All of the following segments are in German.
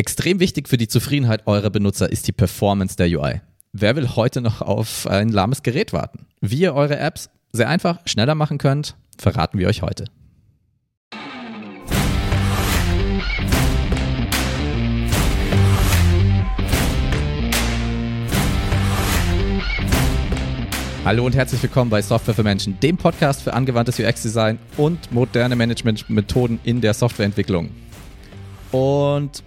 Extrem wichtig für die Zufriedenheit eurer Benutzer ist die Performance der UI. Wer will heute noch auf ein lahmes Gerät warten? Wie ihr eure Apps sehr einfach schneller machen könnt, verraten wir euch heute. Hallo und herzlich willkommen bei Software für Menschen, dem Podcast für angewandtes UX-Design und moderne Management-Methoden in der Softwareentwicklung. Und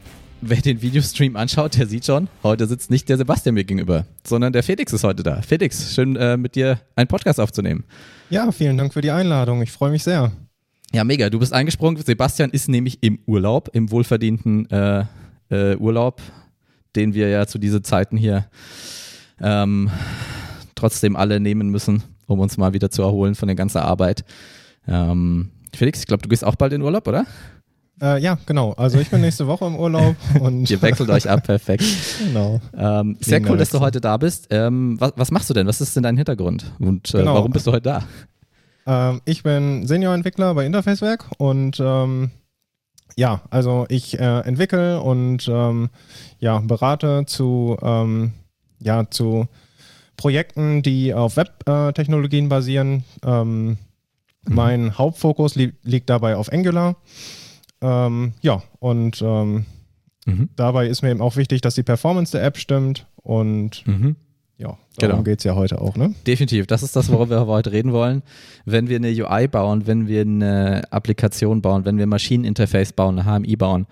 wer den Videostream anschaut, der sieht schon, heute sitzt nicht der Sebastian mir gegenüber, sondern der Felix ist heute da. Felix, schön äh, mit dir einen Podcast aufzunehmen. Ja, vielen Dank für die Einladung. Ich freue mich sehr. Ja, mega. Du bist eingesprungen. Sebastian ist nämlich im Urlaub, im wohlverdienten äh, äh, Urlaub, den wir ja zu diesen Zeiten hier ähm, trotzdem alle nehmen müssen, um uns mal wieder zu erholen von der ganzen Arbeit. Ähm, Felix, ich glaube, du gehst auch bald in Urlaub, oder? Äh, ja, genau. Also ich bin nächste Woche im Urlaub und. Ihr wechselt euch ab, perfekt. Genau. Ähm, sehr cool, dass du heute da bist. Ähm, was, was, machst du denn? Was ist denn dein Hintergrund? Und äh, genau. warum bist du heute da? Ähm, ich bin Senior-Entwickler bei Interfacewerk und ähm, ja, also ich äh, entwickle und ähm, ja, berate zu, ähm, ja, zu Projekten, die auf Web-Technologien basieren. Mhm. Mein Hauptfokus li liegt dabei auf Angular. Ähm, ja, und ähm, mhm. dabei ist mir eben auch wichtig, dass die Performance der App stimmt und mhm. ja, darum genau. geht es ja heute auch, ne? Definitiv, das ist das, worüber wir heute reden wollen. Wenn wir eine UI bauen, wenn wir eine Applikation bauen, wenn wir ein Maschineninterface bauen, eine HMI bauen,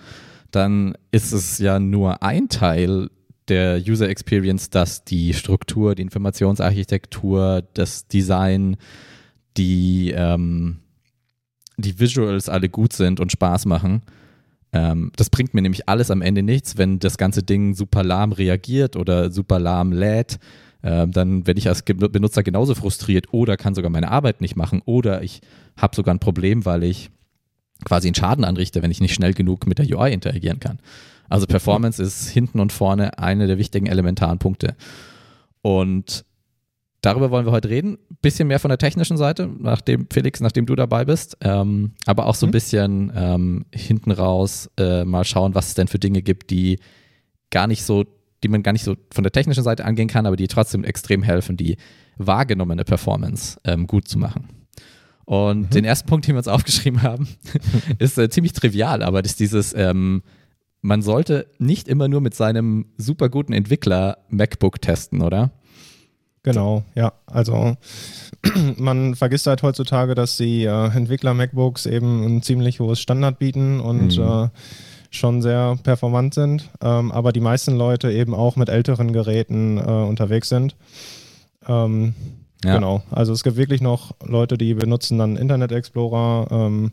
dann ist es ja nur ein Teil der User Experience, dass die Struktur, die Informationsarchitektur, das Design, die ähm, die Visuals alle gut sind und Spaß machen. Ähm, das bringt mir nämlich alles am Ende nichts, wenn das ganze Ding super lahm reagiert oder super lahm lädt. Ähm, dann werde ich als Benutzer genauso frustriert oder kann sogar meine Arbeit nicht machen oder ich habe sogar ein Problem, weil ich quasi einen Schaden anrichte, wenn ich nicht schnell genug mit der UI interagieren kann. Also Performance ist hinten und vorne eine der wichtigen elementaren Punkte. Und Darüber wollen wir heute reden. Bisschen mehr von der technischen Seite, nachdem Felix, nachdem du dabei bist. Ähm, aber auch so ein mhm. bisschen ähm, hinten raus äh, mal schauen, was es denn für Dinge gibt, die gar nicht so, die man gar nicht so von der technischen Seite angehen kann, aber die trotzdem extrem helfen, die wahrgenommene Performance ähm, gut zu machen. Und mhm. den ersten Punkt, den wir uns aufgeschrieben haben, ist äh, ziemlich trivial, aber das ist dieses, ähm, man sollte nicht immer nur mit seinem super guten Entwickler MacBook testen, oder? Genau, ja. Also man vergisst halt heutzutage, dass die äh, Entwickler-MacBooks eben ein ziemlich hohes Standard bieten und mhm. äh, schon sehr performant sind, ähm, aber die meisten Leute eben auch mit älteren Geräten äh, unterwegs sind. Ähm, ja. Genau, also es gibt wirklich noch Leute, die benutzen dann Internet Explorer ähm,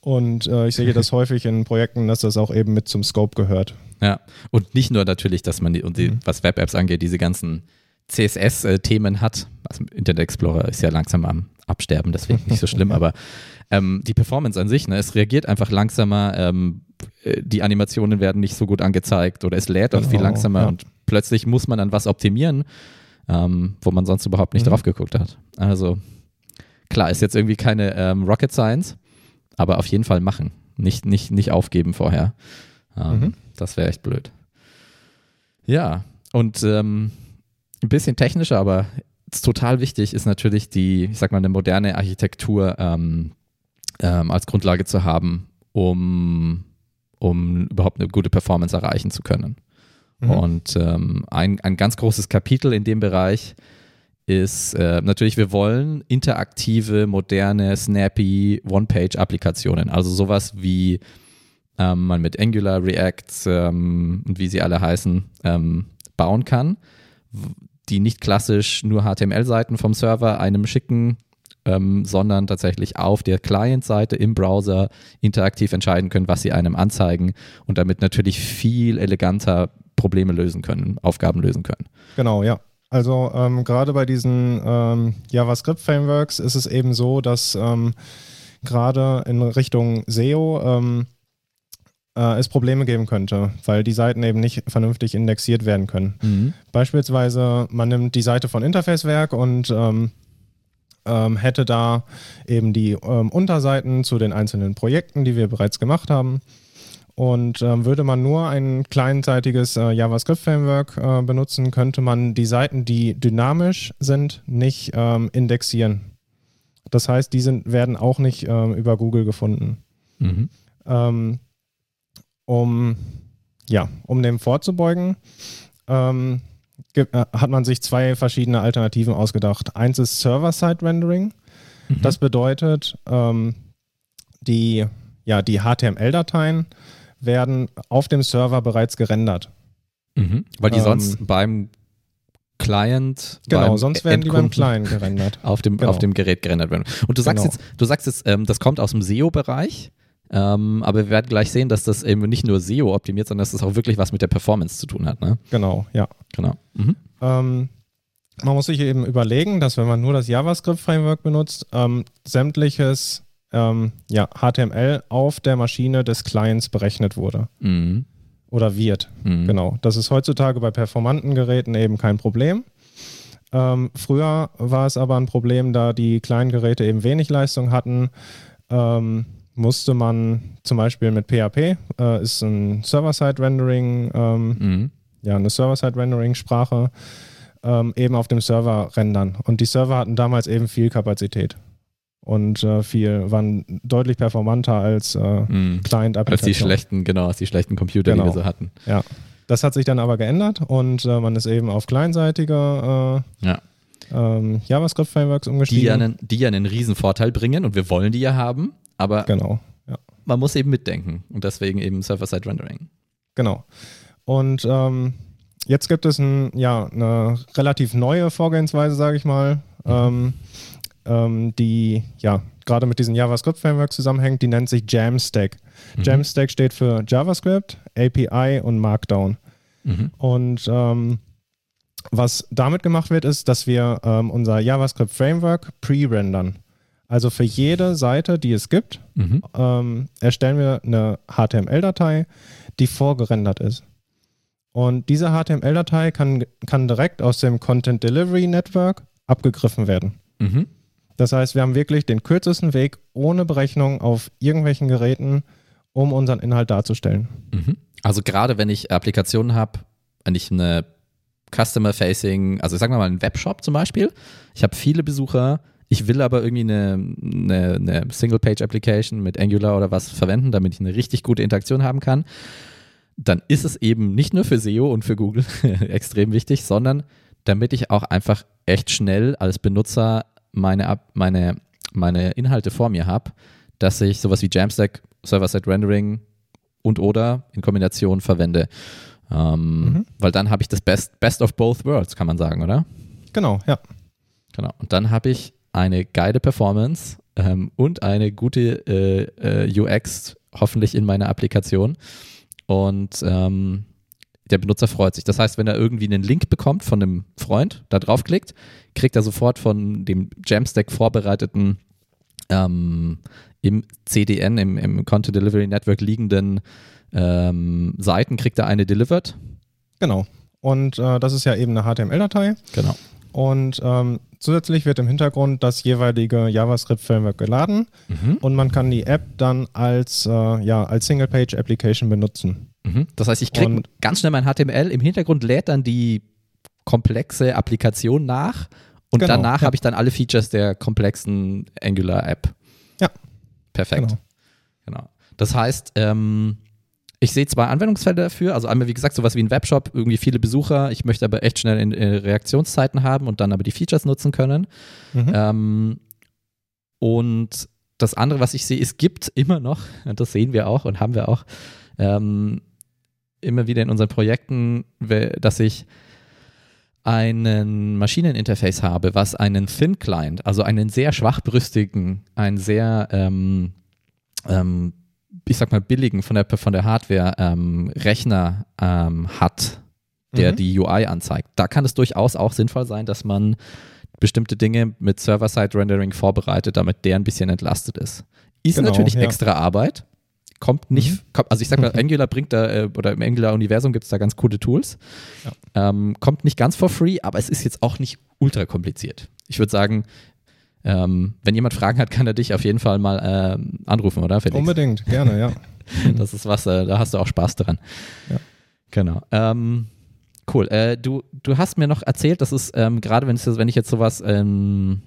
und äh, ich sehe das häufig in Projekten, dass das auch eben mit zum Scope gehört. Ja, und nicht nur natürlich, dass man die, und die, mhm. was Web-Apps angeht, diese ganzen CSS-Themen hat. Also Internet Explorer ist ja langsam am Absterben, deswegen nicht so schlimm, aber ähm, die Performance an sich, ne, es reagiert einfach langsamer, ähm, äh, die Animationen werden nicht so gut angezeigt oder es lädt auch genau, viel langsamer ja. und plötzlich muss man an was optimieren, ähm, wo man sonst überhaupt nicht mhm. drauf geguckt hat. Also klar, ist jetzt irgendwie keine ähm, Rocket Science, aber auf jeden Fall machen. Nicht, nicht, nicht aufgeben vorher. Ähm, mhm. Das wäre echt blöd. Ja, und ähm, ein bisschen technischer, aber total wichtig ist natürlich die, ich sag mal, eine moderne Architektur ähm, ähm, als Grundlage zu haben, um, um überhaupt eine gute Performance erreichen zu können. Mhm. Und ähm, ein, ein ganz großes Kapitel in dem Bereich ist äh, natürlich, wir wollen interaktive, moderne, snappy One-Page-Applikationen. Also sowas wie ähm, man mit Angular, React ähm, und wie sie alle heißen, ähm, bauen kann die nicht klassisch nur HTML-Seiten vom Server einem schicken, ähm, sondern tatsächlich auf der Client-Seite im Browser interaktiv entscheiden können, was sie einem anzeigen und damit natürlich viel eleganter Probleme lösen können, Aufgaben lösen können. Genau, ja. Also ähm, gerade bei diesen ähm, JavaScript-Frameworks ist es eben so, dass ähm, gerade in Richtung SEO ähm, äh, es Probleme geben könnte, weil die Seiten eben nicht vernünftig indexiert werden können. Mhm. Beispielsweise, man nimmt die Seite von Interfacewerk und ähm, ähm, hätte da eben die ähm, Unterseiten zu den einzelnen Projekten, die wir bereits gemacht haben. Und ähm, würde man nur ein kleinseitiges äh, JavaScript-Framework äh, benutzen, könnte man die Seiten, die dynamisch sind, nicht ähm, indexieren. Das heißt, die sind, werden auch nicht ähm, über Google gefunden. Mhm. Um, ja, um dem vorzubeugen, ähm, äh, hat man sich zwei verschiedene Alternativen ausgedacht. Eins ist Server-Side-Rendering. Mhm. Das bedeutet, ähm, die, ja, die HTML-Dateien werden auf dem Server bereits gerendert. Mhm. Weil die ähm, sonst beim Client. Genau, sonst werden Endkunden die beim Client gerendert. Auf dem, genau. auf dem Gerät gerendert werden. Und du sagst genau. jetzt, du sagst jetzt, ähm, das kommt aus dem SEO-Bereich. Ähm, aber wir werden gleich sehen, dass das eben nicht nur SEO optimiert, sondern dass das auch wirklich was mit der Performance zu tun hat. Ne? Genau, ja. Genau. Mhm. Ähm, man muss sich eben überlegen, dass wenn man nur das JavaScript-Framework benutzt, ähm, sämtliches ähm, ja, HTML auf der Maschine des Clients berechnet wurde. Mhm. Oder wird. Mhm. Genau. Das ist heutzutage bei performanten Geräten eben kein Problem. Ähm, früher war es aber ein Problem, da die kleinen Geräte eben wenig Leistung hatten. Ähm, musste man zum Beispiel mit PHP, äh, ist ein Server-Side-Rendering, ähm, mhm. ja, eine Server-Side-Rendering-Sprache, ähm, eben auf dem Server rendern. Und die Server hatten damals eben viel Kapazität und äh, viel, waren deutlich performanter als äh, mm. Client-Applikationen. Als die schlechten, genau, als die schlechten Computer, genau. die wir so hatten. Ja. Das hat sich dann aber geändert und äh, man ist eben auf kleinseitige äh, ja. ähm, JavaScript-Frameworks umgestiegen. Die ja, einen, die ja einen riesen Vorteil bringen und wir wollen die ja haben, aber genau, ja. man muss eben mitdenken und deswegen eben Server-Side-Rendering. Genau. Und ähm, jetzt gibt es ein, ja, eine relativ neue Vorgehensweise, sage ich mal. Mhm. Ähm, die ja gerade mit diesem JavaScript-Framework zusammenhängt, die nennt sich Jamstack. Mhm. Jamstack steht für JavaScript, API und Markdown. Mhm. Und ähm, was damit gemacht wird, ist, dass wir ähm, unser JavaScript-Framework pre-rendern. Also für jede Seite, die es gibt, mhm. ähm, erstellen wir eine HTML-Datei, die vorgerendert ist. Und diese HTML-Datei kann, kann direkt aus dem Content Delivery Network abgegriffen werden. Mhm. Das heißt, wir haben wirklich den kürzesten Weg ohne Berechnung auf irgendwelchen Geräten, um unseren Inhalt darzustellen. Mhm. Also gerade wenn ich Applikationen habe, wenn ich eine Customer-Facing, also sagen wir mal einen Webshop zum Beispiel, ich habe viele Besucher, ich will aber irgendwie eine, eine, eine Single-Page-Application mit Angular oder was verwenden, damit ich eine richtig gute Interaktion haben kann, dann ist es eben nicht nur für SEO und für Google extrem wichtig, sondern damit ich auch einfach echt schnell als Benutzer meine, meine, meine Inhalte vor mir habe, dass ich sowas wie Jamstack, Server-Side-Rendering und oder in Kombination verwende. Ähm, mhm. Weil dann habe ich das Best, Best of both worlds, kann man sagen, oder? Genau, ja. Genau. Und dann habe ich eine geile Performance ähm, und eine gute äh, äh, UX, hoffentlich in meiner Applikation. Und ähm, der Benutzer freut sich. Das heißt, wenn er irgendwie einen Link bekommt von einem Freund, da draufklickt, kriegt er sofort von dem Jamstack vorbereiteten ähm, im CDN, im, im Content Delivery Network liegenden ähm, Seiten, kriegt er eine delivered. Genau. Und äh, das ist ja eben eine HTML-Datei. Genau. Und ähm, zusätzlich wird im Hintergrund das jeweilige JavaScript-Framework geladen mhm. und man kann die App dann als, äh, ja, als Single-Page-Application benutzen. Mhm. Das heißt, ich kriege ganz schnell mein HTML, im Hintergrund lädt dann die komplexe Applikation nach und genau, danach ja. habe ich dann alle Features der komplexen Angular-App. Ja. Perfekt. Genau. genau. Das heißt, ähm, ich sehe zwei Anwendungsfälle dafür. Also einmal, wie gesagt, sowas wie ein Webshop, irgendwie viele Besucher. Ich möchte aber echt schnell in, in Reaktionszeiten haben und dann aber die Features nutzen können. Mhm. Ähm, und das andere, was ich sehe, es gibt immer noch, und das sehen wir auch und haben wir auch, ähm, immer wieder in unseren Projekten, dass ich einen Maschineninterface habe, was einen Thin Client, also einen sehr schwachbrüstigen, einen sehr, ähm, ähm, ich sag mal, billigen von der, von der Hardware ähm, Rechner ähm, hat, der mhm. die UI anzeigt. Da kann es durchaus auch sinnvoll sein, dass man bestimmte Dinge mit Server-Side-Rendering vorbereitet, damit der ein bisschen entlastet ist. Ist genau, natürlich ja. extra Arbeit, kommt nicht, mhm. kommt, also ich sag mal, Angular bringt da, äh, oder im Angular-Universum gibt es da ganz coole Tools. Ja. Ähm, kommt nicht ganz for free, aber es ist jetzt auch nicht ultra kompliziert. Ich würde sagen, ähm, wenn jemand Fragen hat, kann er dich auf jeden Fall mal ähm, anrufen, oder? Felix? Unbedingt, gerne, ja. Das ist was, äh, da hast du auch Spaß dran. Ja. Genau. Ähm, cool. Äh, du, du hast mir noch erzählt, dass es ähm, gerade, wenn, wenn ich jetzt sowas, wenn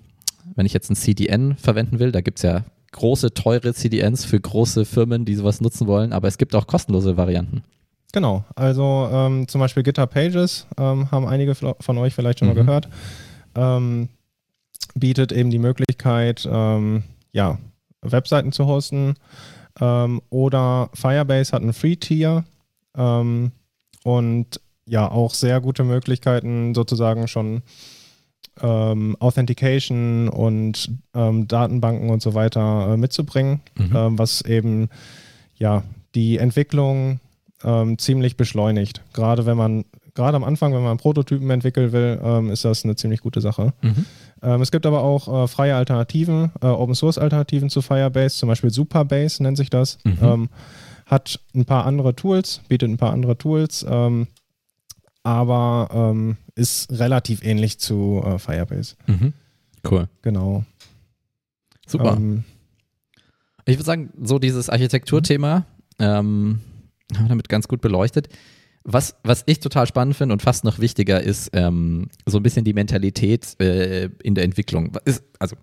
ich jetzt ein CDN verwenden will, da gibt es ja große, teure CDNs für große Firmen, die sowas nutzen wollen, aber es gibt auch kostenlose Varianten. Genau, also ähm, zum Beispiel GitHub Pages ähm, haben einige von euch vielleicht schon mhm. mal gehört. Ähm, bietet eben die Möglichkeit, ähm, ja, Webseiten zu hosten. Ähm, oder Firebase hat ein Free-Tier ähm, und ja, auch sehr gute Möglichkeiten, sozusagen schon ähm, Authentication und ähm, Datenbanken und so weiter äh, mitzubringen, mhm. ähm, was eben ja die Entwicklung ziemlich beschleunigt. Gerade wenn man, gerade am Anfang, wenn man Prototypen entwickeln will, ist das eine ziemlich gute Sache. Mhm. Ähm, es gibt aber auch äh, freie Alternativen, äh, Open Source Alternativen zu Firebase, zum Beispiel Superbase nennt sich das. Mhm. hat ein paar andere Tools, bietet ein paar andere Tools aber ähm, ist relativ ähnlich zu äh, Firebase. Mhm. Cool. Genau. Super. Ähm, ich würde sagen, so dieses Architekturthema ähm, haben wir damit ganz gut beleuchtet. Was, was ich total spannend finde und fast noch wichtiger ist, ähm, so ein bisschen die Mentalität äh, in der Entwicklung. Ist, also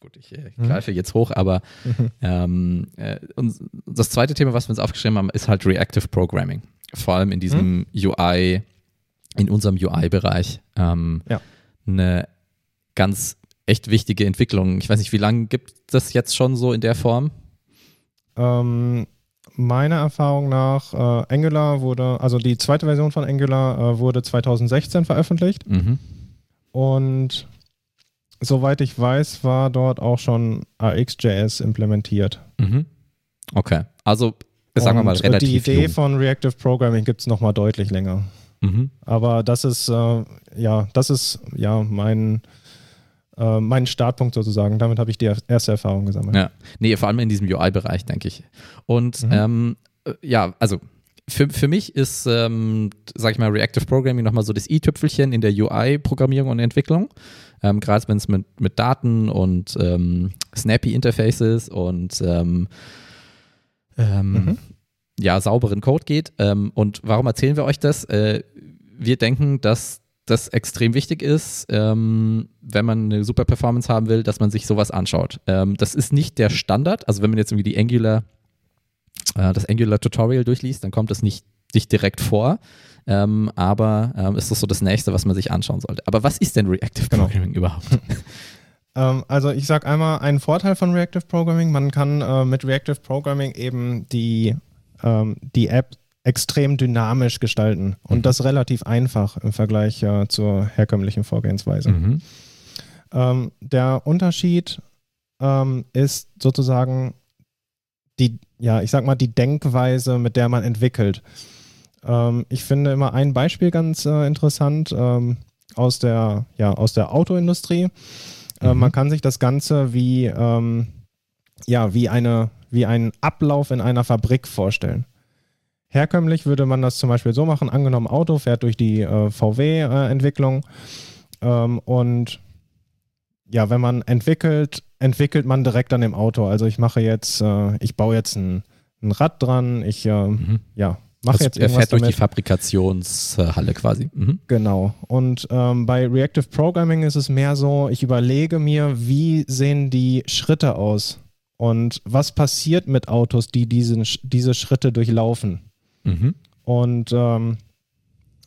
gut, ich äh, mhm. greife mhm. jetzt hoch, aber ähm, äh, das zweite Thema, was wir uns aufgeschrieben haben, ist halt Reactive Programming. Vor allem in diesem mhm. UI, in unserem UI-Bereich ähm, ja. eine ganz echt wichtige Entwicklung. Ich weiß nicht, wie lange gibt das jetzt schon so in der Form? Ähm, meiner Erfahrung nach, äh, Angular wurde, also die zweite Version von Angular äh, wurde 2016 veröffentlicht. Mhm. Und soweit ich weiß, war dort auch schon AXJS implementiert. Mhm. Okay, also sagen wir mal relativ. Die Idee jung. von Reactive Programming gibt es nochmal deutlich länger. Mhm. Aber das ist, äh, ja, das ist ja mein, äh, mein Startpunkt sozusagen. Damit habe ich die erste Erfahrung gesammelt. Ja, nee, vor allem in diesem UI-Bereich, denke ich. Und mhm. ähm, äh, ja, also für, für mich ist, ähm, sag ich mal, Reactive Programming nochmal so das i-Tüpfelchen in der UI-Programmierung und Entwicklung. Ähm, Gerade wenn es mit, mit Daten und ähm, snappy Interfaces und ähm, ähm, mhm ja, sauberen Code geht. Ähm, und warum erzählen wir euch das? Äh, wir denken, dass das extrem wichtig ist, ähm, wenn man eine super Performance haben will, dass man sich sowas anschaut. Ähm, das ist nicht der Standard. Also wenn man jetzt irgendwie die Angular, äh, das Angular Tutorial durchliest, dann kommt das nicht, nicht direkt vor. Ähm, aber ähm, ist das so das nächste, was man sich anschauen sollte. Aber was ist denn Reactive genau. Programming überhaupt? Ähm, also ich sage einmal einen Vorteil von Reactive Programming. Man kann äh, mit Reactive Programming eben die ähm, die App extrem dynamisch gestalten und mhm. das relativ einfach im Vergleich äh, zur herkömmlichen Vorgehensweise. Mhm. Ähm, der Unterschied ähm, ist sozusagen die, ja, ich sag mal, die Denkweise, mit der man entwickelt. Ähm, ich finde immer ein Beispiel ganz äh, interessant ähm, aus, der, ja, aus der Autoindustrie. Äh, mhm. man kann sich das Ganze wie, ähm, ja, wie eine wie einen Ablauf in einer Fabrik vorstellen. Herkömmlich würde man das zum Beispiel so machen, angenommen Auto fährt durch die äh, VW-Entwicklung äh, ähm, und ja, wenn man entwickelt, entwickelt man direkt an dem Auto. Also ich mache jetzt, äh, ich baue jetzt ein, ein Rad dran, ich äh, mhm. ja, mache also jetzt irgendwas Er fährt damit. durch die Fabrikationshalle quasi. Mhm. Genau. Und ähm, bei Reactive Programming ist es mehr so, ich überlege mir, wie sehen die Schritte aus und was passiert mit Autos, die diesen, diese Schritte durchlaufen? Mhm. Und ähm,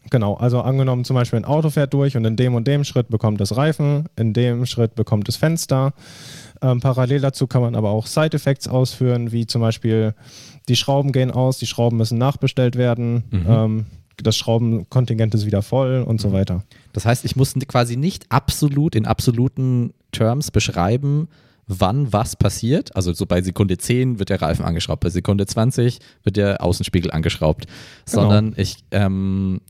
genau, also angenommen zum Beispiel ein Auto fährt durch und in dem und dem Schritt bekommt es Reifen, in dem Schritt bekommt es Fenster. Ähm, parallel dazu kann man aber auch Side-Effects ausführen, wie zum Beispiel die Schrauben gehen aus, die Schrauben müssen nachbestellt werden. Mhm. Ähm, das Schraubenkontingent ist wieder voll und so mhm. weiter. Das heißt, ich muss quasi nicht absolut in absoluten Terms beschreiben, wann was passiert. Also so bei Sekunde 10 wird der Reifen angeschraubt, bei Sekunde 20 wird der Außenspiegel angeschraubt. Genau. Sondern ich ähm,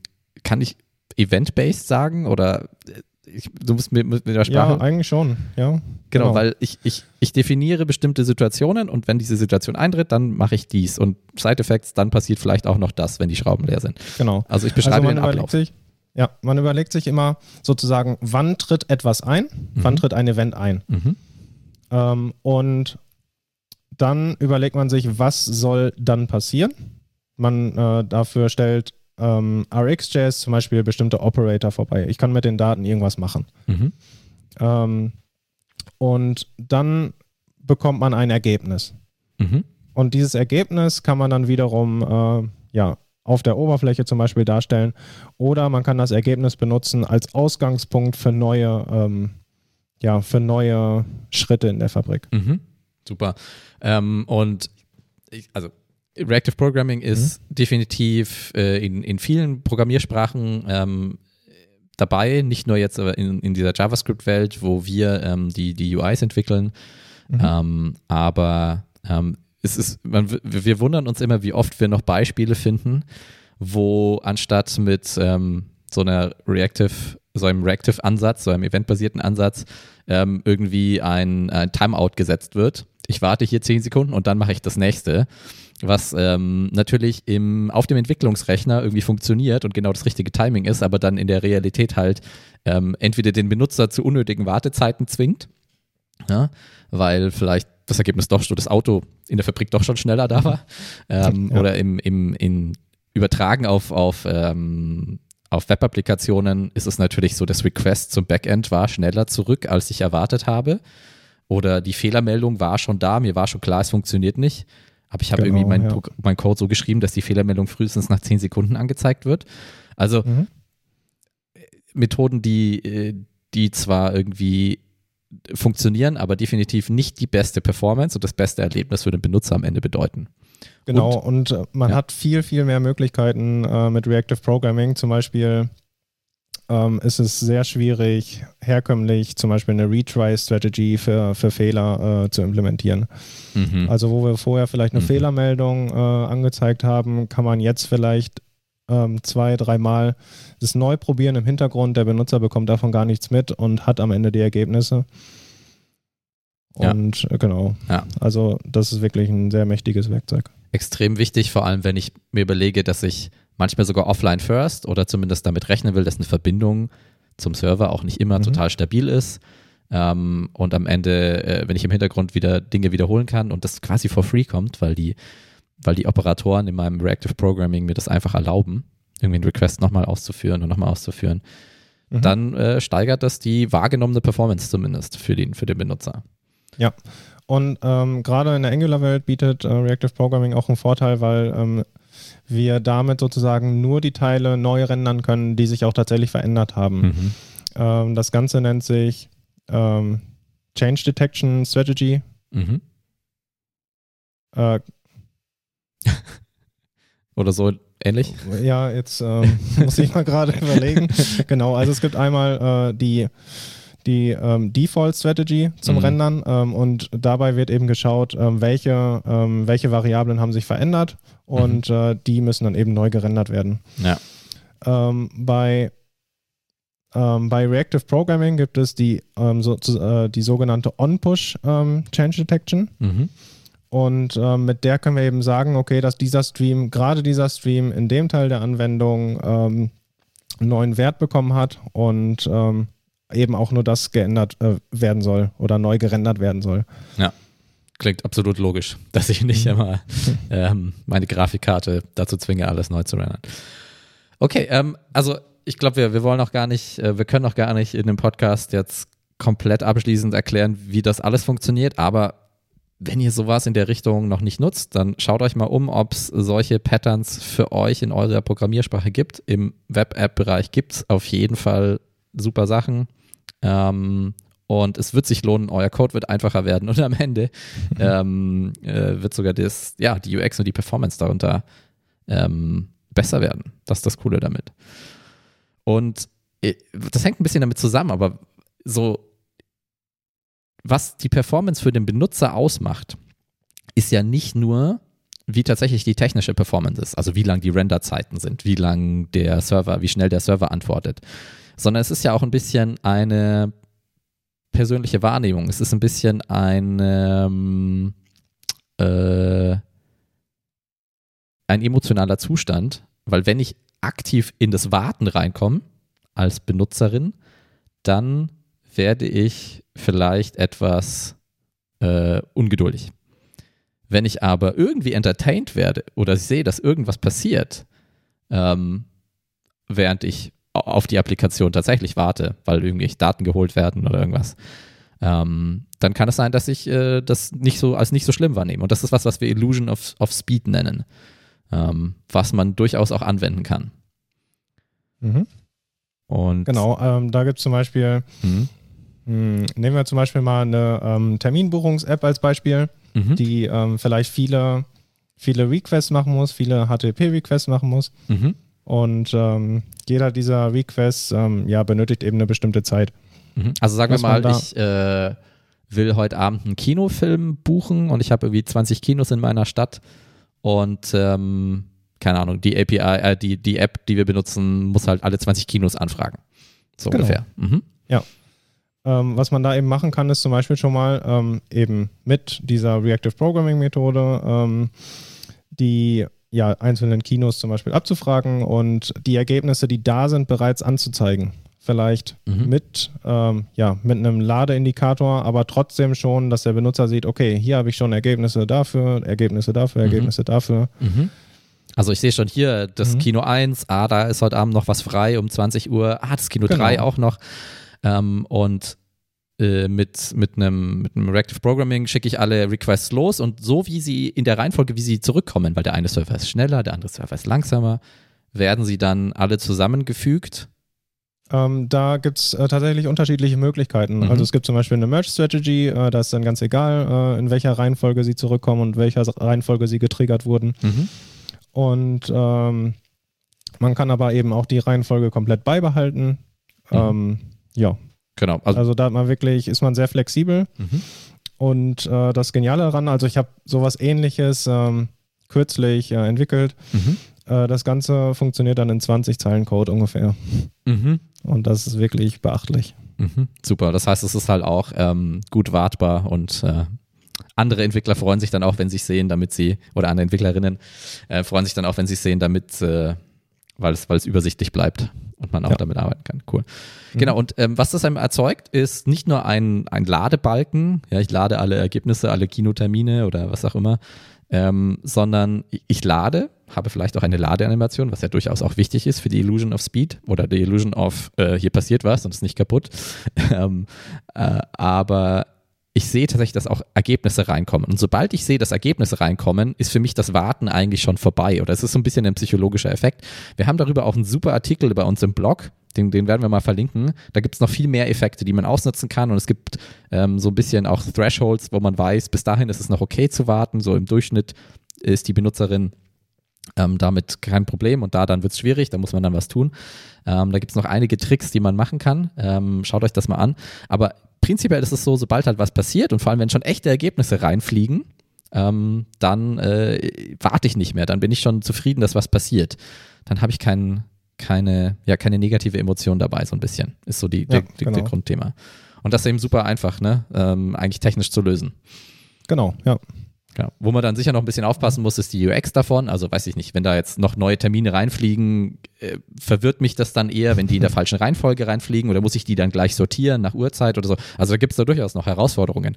kann ich event-based sagen oder äh, ich, du musst mit, mit der Sprache. Ja, eigentlich schon, ja. Genau, genau, weil ich, ich, ich definiere bestimmte Situationen und wenn diese Situation eintritt, dann mache ich dies. Und Side-Effects, dann passiert vielleicht auch noch das, wenn die Schrauben leer sind. Genau. Also ich beschreibe also den Ablauf. Sich, ja, man überlegt sich immer sozusagen, wann tritt etwas ein, mhm. wann tritt ein Event ein. Mhm. Ähm, und dann überlegt man sich, was soll dann passieren. Man äh, dafür stellt ähm, RxJS zum Beispiel bestimmte Operator vorbei. Ich kann mit den Daten irgendwas machen. Mhm. Ähm, und dann bekommt man ein Ergebnis. Mhm. Und dieses Ergebnis kann man dann wiederum äh, ja, auf der Oberfläche zum Beispiel darstellen. Oder man kann das Ergebnis benutzen als Ausgangspunkt für neue, ähm, ja, für neue Schritte in der Fabrik. Mhm. Super. Ähm, und ich, also Reactive Programming ist mhm. definitiv äh, in, in vielen Programmiersprachen ähm, dabei, nicht nur jetzt aber in, in dieser JavaScript-Welt, wo wir ähm, die, die UIs entwickeln, mhm. ähm, aber ähm, es ist, man, wir wundern uns immer, wie oft wir noch Beispiele finden, wo anstatt mit ähm, so einer Reactive, so einem Reactive-Ansatz, so einem eventbasierten Ansatz, ähm, irgendwie ein, ein Timeout gesetzt wird. Ich warte hier zehn Sekunden und dann mache ich das nächste was ähm, natürlich im, auf dem Entwicklungsrechner irgendwie funktioniert und genau das richtige Timing ist, aber dann in der Realität halt ähm, entweder den Benutzer zu unnötigen Wartezeiten zwingt, ja, weil vielleicht das Ergebnis doch schon das Auto in der Fabrik doch schon schneller da war ähm, ja. oder im, im in Übertragen auf, auf, ähm, auf Web-Applikationen ist es natürlich so, das Request zum Backend war schneller zurück, als ich erwartet habe. Oder die Fehlermeldung war schon da, mir war schon klar, es funktioniert nicht. Aber ich habe genau, irgendwie meinen ja. mein Code so geschrieben, dass die Fehlermeldung frühestens nach 10 Sekunden angezeigt wird. Also mhm. Methoden, die, äh, die zwar irgendwie funktionieren, aber definitiv nicht die beste Performance und das beste Erlebnis für den Benutzer am Ende bedeuten. Genau, und, und äh, man ja. hat viel, viel mehr Möglichkeiten äh, mit Reactive Programming. Zum Beispiel ähm, ist es sehr schwierig, herkömmlich zum Beispiel eine Retry-Strategy für, für Fehler äh, zu implementieren. Mhm. Also wo wir vorher vielleicht eine mhm. Fehlermeldung äh, angezeigt haben, kann man jetzt vielleicht ähm, zwei, dreimal das neu probieren im Hintergrund. Der Benutzer bekommt davon gar nichts mit und hat am Ende die Ergebnisse. Und ja. Äh, genau. Ja. Also das ist wirklich ein sehr mächtiges Werkzeug. Extrem wichtig, vor allem wenn ich mir überlege, dass ich manchmal sogar offline first oder zumindest damit rechnen will, dass eine Verbindung zum Server auch nicht immer mhm. total stabil ist. Ähm, und am Ende, äh, wenn ich im Hintergrund wieder Dinge wiederholen kann und das quasi for free kommt, weil die, weil die Operatoren in meinem Reactive Programming mir das einfach erlauben, irgendwie einen Request nochmal auszuführen und nochmal auszuführen, mhm. dann äh, steigert das die wahrgenommene Performance zumindest für den, für den Benutzer. Ja, und ähm, gerade in der Angular-Welt bietet äh, Reactive Programming auch einen Vorteil, weil ähm, wir damit sozusagen nur die Teile neu rendern können, die sich auch tatsächlich verändert haben. Mhm. Ähm, das Ganze nennt sich ähm, Change Detection Strategy. Mhm. Äh, Oder so ähnlich? Ja, jetzt ähm, muss ich mal gerade überlegen. Genau, also es gibt einmal äh, die die ähm, Default Strategy zum mhm. Rendern ähm, und dabei wird eben geschaut, ähm, welche, ähm, welche Variablen haben sich verändert und mhm. äh, die müssen dann eben neu gerendert werden. Ja. Ähm, bei, ähm, bei Reactive Programming gibt es die, so, äh, die sogenannte On-Push Change Detection. Mhm. Und mit der können wir eben sagen, okay, dass dieser Stream, gerade dieser Stream in dem Teil der Anwendung einen neuen Wert bekommen hat und eben auch nur das geändert äh, werden soll oder neu gerendert werden soll. Ja, klingt absolut logisch, dass ich nicht mhm. immer ähm, meine Grafikkarte dazu zwinge, alles neu zu rendern. Okay, ähm, also ich glaube, wir, wir wollen auch gar nicht, äh, wir können auch gar nicht in dem Podcast jetzt komplett abschließend erklären, wie das alles funktioniert, aber wenn ihr sowas in der Richtung noch nicht nutzt, dann schaut euch mal um, ob es solche Patterns für euch in eurer Programmiersprache gibt. Im Web-App-Bereich gibt es auf jeden Fall super Sachen. Ähm, und es wird sich lohnen, euer Code wird einfacher werden und am Ende ähm, äh, wird sogar das, ja, die UX und die Performance darunter ähm, besser werden. Das ist das Coole damit. Und äh, das hängt ein bisschen damit zusammen, aber so, was die Performance für den Benutzer ausmacht, ist ja nicht nur, wie tatsächlich die technische Performance ist, also wie lang die Renderzeiten sind, wie lang der Server, wie schnell der Server antwortet, sondern es ist ja auch ein bisschen eine persönliche Wahrnehmung. Es ist ein bisschen ein, ähm, äh, ein emotionaler Zustand, weil wenn ich aktiv in das Warten reinkomme als Benutzerin, dann werde ich vielleicht etwas äh, ungeduldig. Wenn ich aber irgendwie entertained werde oder sehe, dass irgendwas passiert, ähm, während ich auf die Applikation tatsächlich warte, weil irgendwelche Daten geholt werden oder irgendwas, ähm, dann kann es sein, dass ich äh, das nicht so als nicht so schlimm wahrnehme. Und das ist was, was wir Illusion of, of Speed nennen, ähm, was man durchaus auch anwenden kann. Mhm. Und Genau, ähm, da gibt es zum Beispiel, Mhm. mh, nehmen wir zum Beispiel mal eine ähm, Terminbuchungs-App als Beispiel, Mhm. die ähm, vielleicht viele, viele Requests machen muss, viele HTTP-Requests machen muss. Mhm. Und ähm, jeder dieser Requests ähm, ja, benötigt eben eine bestimmte Zeit. Mhm. Also sagen wir mal, ich äh, will heute Abend einen Kinofilm buchen und ich habe irgendwie 20 Kinos in meiner Stadt und ähm, keine Ahnung, die API, äh, die, die App, die wir benutzen, muss halt alle 20 Kinos anfragen. So Genau. ungefähr. Mhm. Ähm, was man da eben machen kann, ist zum Beispiel schon mal ähm, eben mit dieser Reactive Programming Methode ähm, die ja, einzelnen Kinos zum Beispiel abzufragen und die Ergebnisse, die da sind, bereits anzuzeigen. Vielleicht Mhm. mit, ähm, ja, mit einem Ladeindikator, aber trotzdem schon, dass der Benutzer sieht, okay, hier habe ich schon Ergebnisse dafür, Ergebnisse dafür, Mhm. Ergebnisse dafür. Mhm. Also ich sehe schon hier das Mhm. Kino 1, ah, da ist heute Abend noch was frei um 20 Uhr, ah, das Kino Genau. 3 auch noch. Ähm, und mit, mit, einem, mit einem Reactive Programming schicke ich alle Requests los und so wie sie in der Reihenfolge, wie sie zurückkommen, weil der eine Server ist schneller, der andere Server ist langsamer, werden sie dann alle zusammengefügt. Ähm, da gibt es äh, tatsächlich unterschiedliche Möglichkeiten. Mhm. Also es gibt zum Beispiel eine Merge Strategy, äh, da ist dann ganz egal, äh, in welcher Reihenfolge sie zurückkommen und welcher Reihenfolge sie getriggert wurden. Mhm. Und ähm, man kann aber eben auch die Reihenfolge komplett beibehalten. Mhm. Ähm, ja, Genau. Also, also da hat man wirklich, ist man sehr flexibel. mhm. Und äh, das Geniale daran, also ich habe sowas ähnliches ähm, kürzlich äh, entwickelt. Mhm. Äh, das Ganze funktioniert dann in 20 Zeilen Code ungefähr. Mhm. Und das ist wirklich beachtlich. Mhm. Super. Das heißt, es ist halt auch ähm, gut wartbar und äh, andere Entwickler freuen sich dann auch, wenn sie es sehen, damit sie, oder andere Entwicklerinnen äh, freuen sich dann auch, wenn sie es sehen, damit, äh, weil es, weil es übersichtlich bleibt und man auch Ja. damit arbeiten kann. Cool. Mhm. Genau, und ähm, was das einem erzeugt, ist nicht nur ein, ein Ladebalken, ja, ich lade alle Ergebnisse, alle Kinotermine oder was auch immer, ähm, sondern ich- lade, habe vielleicht auch eine Ladeanimation, was ja durchaus auch wichtig ist für die Illusion of Speed oder die Illusion of äh, hier passiert was und ist nicht kaputt. ähm, äh, aber ich sehe tatsächlich, dass auch Ergebnisse reinkommen. Und sobald ich sehe, dass Ergebnisse reinkommen, ist für mich das Warten eigentlich schon vorbei. Oder es ist so ein bisschen ein psychologischer Effekt. Wir haben darüber auch einen super Artikel bei uns im Blog. Den, den werden wir mal verlinken. Da gibt es noch viel mehr Effekte, die man ausnutzen kann. Und es gibt ähm, so ein bisschen auch Thresholds, wo man weiß, bis dahin ist es noch okay zu warten. So im Durchschnitt ist die Benutzerin ähm, damit kein Problem und da dann wird es schwierig, da muss man dann was tun. Ähm, da gibt es noch einige Tricks, die man machen kann. Ähm, schaut euch das mal an. Aber prinzipiell ist es so, sobald halt was passiert und vor allem, wenn schon echte Ergebnisse reinfliegen, ähm, dann äh, warte ich nicht mehr. Dann bin ich schon zufrieden, dass was passiert. Dann habe ich kein, keine, ja, keine negative Emotion dabei, so ein bisschen. Ist so die, Ja, die, genau. der Grundthema. Und das ist eben super einfach, ne? Ähm, eigentlich technisch zu lösen. Genau, ja. Ja, wo man dann sicher noch ein bisschen aufpassen muss, ist die UX davon. Also weiß ich nicht, wenn da jetzt noch neue Termine reinfliegen, äh, verwirrt mich das dann eher, wenn die in der falschen Reihenfolge reinfliegen oder muss ich die dann gleich sortieren nach Uhrzeit oder so. Also da gibt es da durchaus noch Herausforderungen.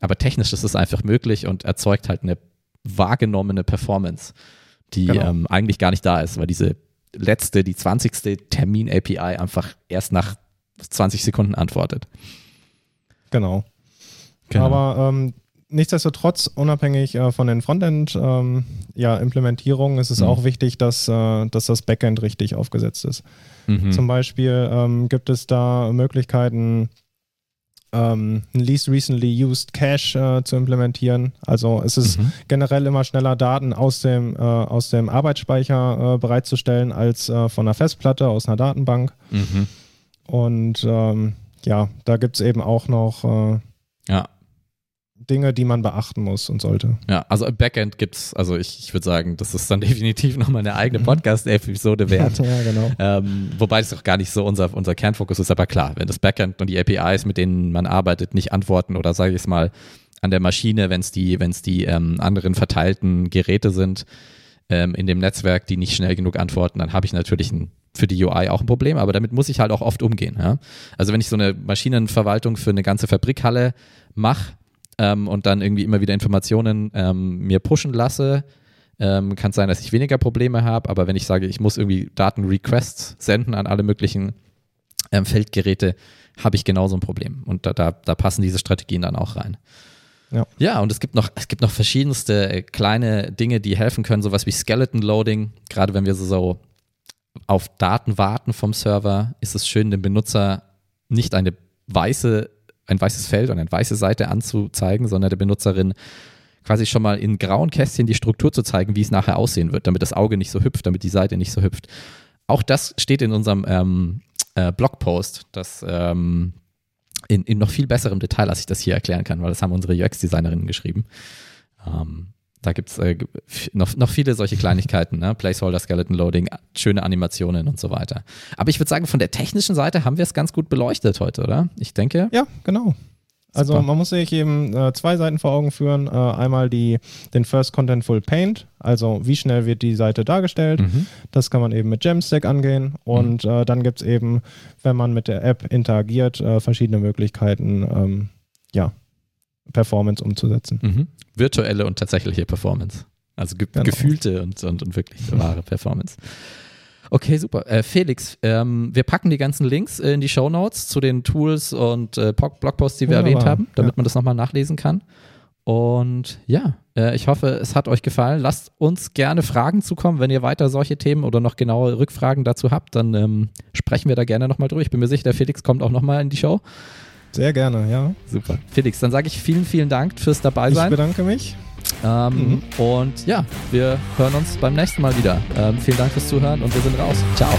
Aber technisch ist es einfach möglich und erzeugt halt eine wahrgenommene Performance, die Genau. ähm, eigentlich gar nicht da ist, weil diese letzte, die 20. Termin-API einfach erst nach 20 Sekunden antwortet. Genau. Aber ähm, nichtsdestotrotz, unabhängig äh, von den Frontend-Implementierungen, ja, Implementierungen, ist es Mhm. auch wichtig, dass, äh, dass das Backend richtig aufgesetzt ist. Mhm. Zum Beispiel ähm, gibt es da Möglichkeiten, ähm, einen Least Recently Used Cache äh, zu implementieren. Also es ist Mhm. generell immer schneller, Daten aus dem, äh, aus dem Arbeitsspeicher äh, bereitzustellen, als äh, von einer Festplatte aus einer Datenbank. Mhm. Und ähm, ja, da gibt es eben auch noch Ja, Dinge, die man beachten muss und sollte. Ja, also im Backend gibt's, also ich, ich würde sagen, das ist dann definitiv nochmal eine eigene Mhm. Podcast-Episode wert. ja, genau. ähm, wobei es auch gar nicht so unser, unser Kernfokus ist, aber klar, wenn das Backend und die APIs, mit denen man arbeitet, nicht antworten oder sage ich es mal an der Maschine, wenn es die, wenn's die ähm, anderen verteilten Geräte sind ähm, in dem Netzwerk, die nicht schnell genug antworten, dann habe ich natürlich ein, für die UI auch ein Problem, aber damit muss ich halt auch oft umgehen. Ja? Also wenn ich so eine Maschinenverwaltung für eine ganze Fabrikhalle mache, ähm, und dann irgendwie immer wieder Informationen ähm, mir pushen lasse, ähm, kann es sein, dass ich weniger Probleme habe, aber wenn ich sage, ich muss irgendwie Datenrequests senden an alle möglichen ähm, Feldgeräte, habe ich genauso ein Problem. Und da, da, da passen diese Strategien dann auch rein. Ja. ja, und es gibt noch, es gibt noch verschiedenste äh, kleine Dinge, die helfen können, sowas wie Skeleton Loading. Gerade wenn wir so, so auf Daten warten vom Server, ist es schön, dem Benutzer nicht eine weiße, ein weißes Feld und eine weiße Seite anzuzeigen, sondern der Benutzerin quasi schon mal in grauen Kästchen die Struktur zu zeigen, wie es nachher aussehen wird, damit das Auge nicht so hüpft, damit die Seite nicht so hüpft. Auch das steht in unserem ähm, äh, Blogpost, das ähm, in, in noch viel besserem Detail, als ich das hier erklären kann, weil das haben unsere UX-Designerinnen geschrieben. Ähm, da gibt es äh, noch, noch viele solche Kleinigkeiten, ne? Placeholder, Skeleton Loading, schöne Animationen und so weiter. Aber ich würde sagen, von der technischen Seite haben wir es ganz gut beleuchtet heute, oder? Ich denke. Ja, genau. Also Super. man muss sich eben äh, zwei Seiten vor Augen führen. Äh, einmal die, den First Contentful Paint, also wie schnell wird die Seite dargestellt. Mhm. Das kann man eben mit Jamstack angehen. Und mhm. äh, dann gibt es eben, wenn man mit der App interagiert, äh, verschiedene Möglichkeiten, ähm, ja, Performance umzusetzen. Mhm. Virtuelle und tatsächliche Performance. Also ge genau. gefühlte und, und, und wirklich wahre Performance. Okay, super. Äh, Felix, ähm, wir packen die ganzen Links in die Show Notes zu den Tools und äh, Blogposts, die wir Wunderbar. erwähnt haben, damit ja. man das nochmal nachlesen kann. Und ja, äh, ich hoffe, es hat euch gefallen. Lasst uns gerne Fragen zukommen, wenn ihr weiter solche Themen oder noch genaue Rückfragen dazu habt, dann ähm, sprechen wir da gerne nochmal drüber. Ich bin mir sicher, der Felix kommt auch nochmal in die Show. Sehr gerne, ja. Super. Felix, dann sage ich vielen, vielen Dank fürs Dabeisein. Ich bedanke mich. Ähm, mhm. Und ja, wir hören uns beim nächsten Mal wieder. Ähm, vielen Dank fürs Zuhören und wir sind raus. Ciao.